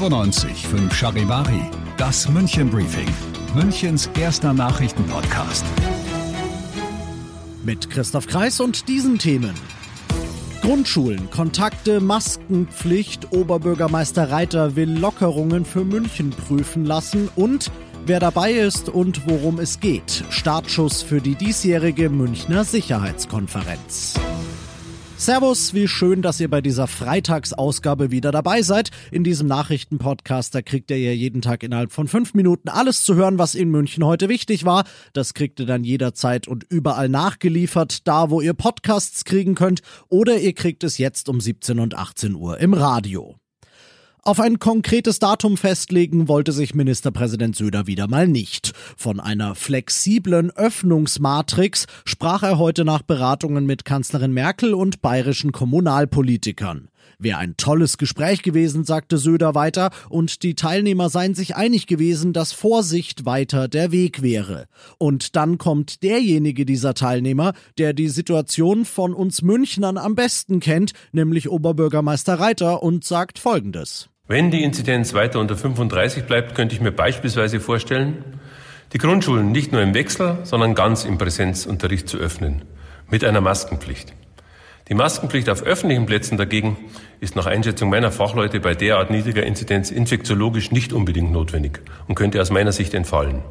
95 5 Charivari, das München Briefing, Münchens erster Nachrichtenpodcast. Mit Christoph Kreis und diesen Themen. Grundschulen, Kontakte, Maskenpflicht, Oberbürgermeister Reiter will Lockerungen für München prüfen lassen und wer dabei ist und worum es geht. Startschuss für die diesjährige Münchner Sicherheitskonferenz. Servus, wie schön, dass ihr bei dieser Freitagsausgabe wieder dabei seid. In diesem Nachrichtenpodcast, da kriegt ihr ja jeden Tag innerhalb von fünf Minuten alles zu hören, was in München heute wichtig war. Das kriegt ihr dann jederzeit und überall nachgeliefert, da wo ihr Podcasts kriegen könnt, oder ihr kriegt es jetzt um 17 und 18 Uhr im Radio. Auf ein konkretes Datum festlegen wollte sich Ministerpräsident Söder wieder mal nicht. Von einer flexiblen Öffnungsmatrix sprach er heute nach Beratungen mit Kanzlerin Merkel und bayerischen Kommunalpolitikern. Wäre ein tolles Gespräch gewesen, sagte Söder weiter, und die Teilnehmer seien sich einig gewesen, dass Vorsicht weiter der Weg wäre. Und dann kommt derjenige dieser Teilnehmer, der die Situation von uns Münchnern am besten kennt, nämlich Oberbürgermeister Reiter, und sagt Folgendes. Wenn die Inzidenz weiter unter 35 bleibt, könnte ich mir beispielsweise vorstellen, die Grundschulen nicht nur im Wechsel, sondern ganz im Präsenzunterricht zu öffnen, mit einer Maskenpflicht. Die Maskenpflicht auf öffentlichen Plätzen dagegen ist nach Einschätzung meiner Fachleute bei derart niedriger Inzidenz infektiologisch nicht unbedingt notwendig und könnte aus meiner Sicht entfallen.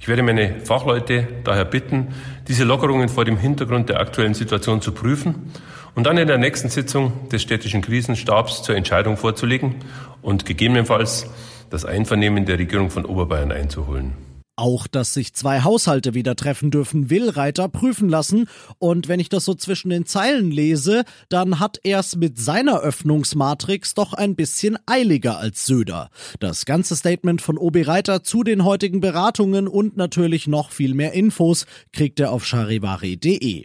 Ich werde meine Fachleute daher bitten, diese Lockerungen vor dem Hintergrund der aktuellen Situation zu prüfen und dann in der nächsten Sitzung des städtischen Krisenstabs zur Entscheidung vorzulegen und gegebenenfalls das Einvernehmen der Regierung von Oberbayern einzuholen. Auch, dass sich zwei Haushalte wieder treffen dürfen, will Reiter prüfen lassen. Und wenn ich das so zwischen den Zeilen lese, dann hat er es mit seiner Öffnungsmatrix doch ein bisschen eiliger als Söder. Das ganze Statement von OB Reiter zu den heutigen Beratungen und natürlich noch viel mehr Infos kriegt er auf charivari.de.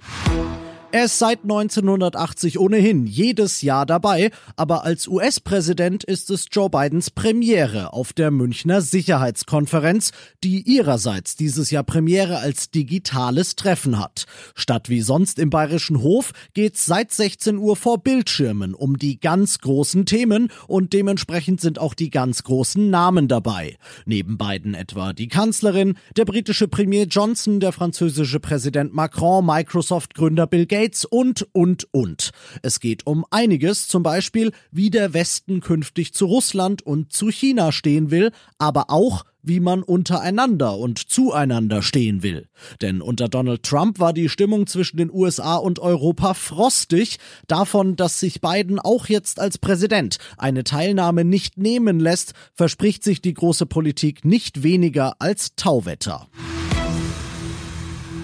Er ist seit 1980 ohnehin jedes Jahr dabei, aber als US-Präsident ist es Joe Bidens Premiere auf der Münchner Sicherheitskonferenz, die ihrerseits dieses Jahr Premiere als digitales Treffen hat. Statt wie sonst im Bayerischen Hof geht's seit 16 Uhr vor Bildschirmen um die ganz großen Themen und dementsprechend sind auch die ganz großen Namen dabei. Neben Biden etwa die Kanzlerin, der britische Premier Johnson, der französische Präsident Macron, Microsoft-Gründer Bill Gates, Gates und, und, und. Es geht um einiges, zum Beispiel, wie der Westen künftig zu Russland und zu China stehen will, aber auch, wie man untereinander und zueinander stehen will. Denn unter Donald Trump war die Stimmung zwischen den USA und Europa frostig, davon, dass sich Biden auch jetzt als Präsident eine Teilnahme nicht nehmen lässt, verspricht sich die große Politik nicht weniger als Tauwetter.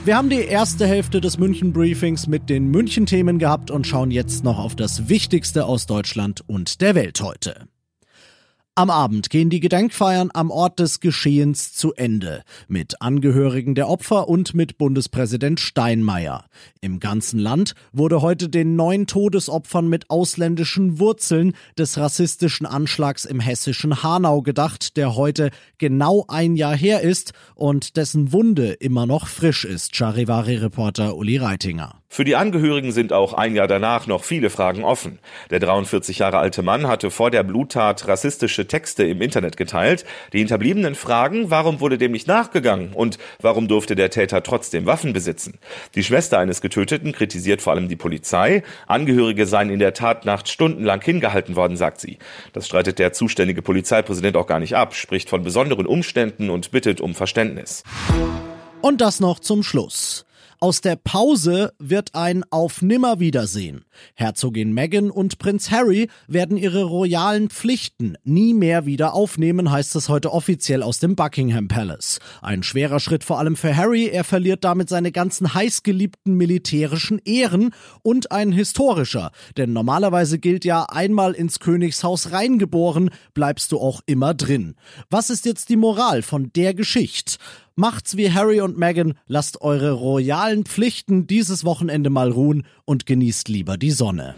Wir haben die erste Hälfte des München Briefings mit den München Themen gehabt und schauen jetzt noch auf das Wichtigste aus Deutschland und der Welt heute. Am Abend gehen die Gedenkfeiern am Ort des Geschehens zu Ende, mit Angehörigen der Opfer und mit Bundespräsident Steinmeier. Im ganzen Land wurde heute den neun Todesopfern mit ausländischen Wurzeln des rassistischen Anschlags im hessischen Hanau gedacht, der heute genau ein Jahr her ist und dessen Wunde immer noch frisch ist, Charivari-Reporter Uli Reitinger. Für die Angehörigen sind auch ein Jahr danach noch viele Fragen offen. Der 43 Jahre alte Mann hatte vor der Bluttat rassistische Texte im Internet geteilt. Die Hinterbliebenen fragen, warum wurde dem nicht nachgegangen und warum durfte der Täter trotzdem Waffen besitzen. Die Schwester eines Getöteten kritisiert vor allem die Polizei. Angehörige seien in der Tatnacht stundenlang hingehalten worden, sagt sie. Das streitet der zuständige Polizeipräsident auch gar nicht ab, spricht von besonderen Umständen und bittet um Verständnis. Und das noch zum Schluss. Aus der Pause wird ein Auf Nimmerwiedersehen. Herzogin Meghan und Prinz Harry werden ihre royalen Pflichten nie mehr wieder aufnehmen, heißt es heute offiziell aus dem Buckingham Palace. Ein schwerer Schritt vor allem für Harry, er verliert damit seine ganzen heißgeliebten militärischen Ehren und ein historischer, denn normalerweise gilt ja einmal ins Königshaus reingeboren, bleibst du auch immer drin. Was ist jetzt die Moral von der Geschichte? Macht's wie Harry und Meghan, lasst eure royalen Pflichten dieses Wochenende mal ruhen und genießt lieber die Sonne.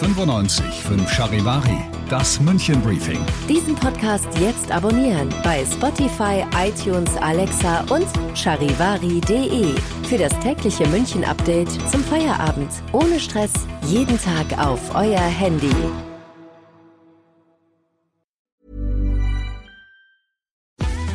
95 5 Charivari, das München Briefing. Diesen Podcast jetzt abonnieren bei Spotify, iTunes, Alexa und charivari.de. Für das tägliche München Update zum Feierabend. Ohne Stress, jeden Tag auf euer Handy.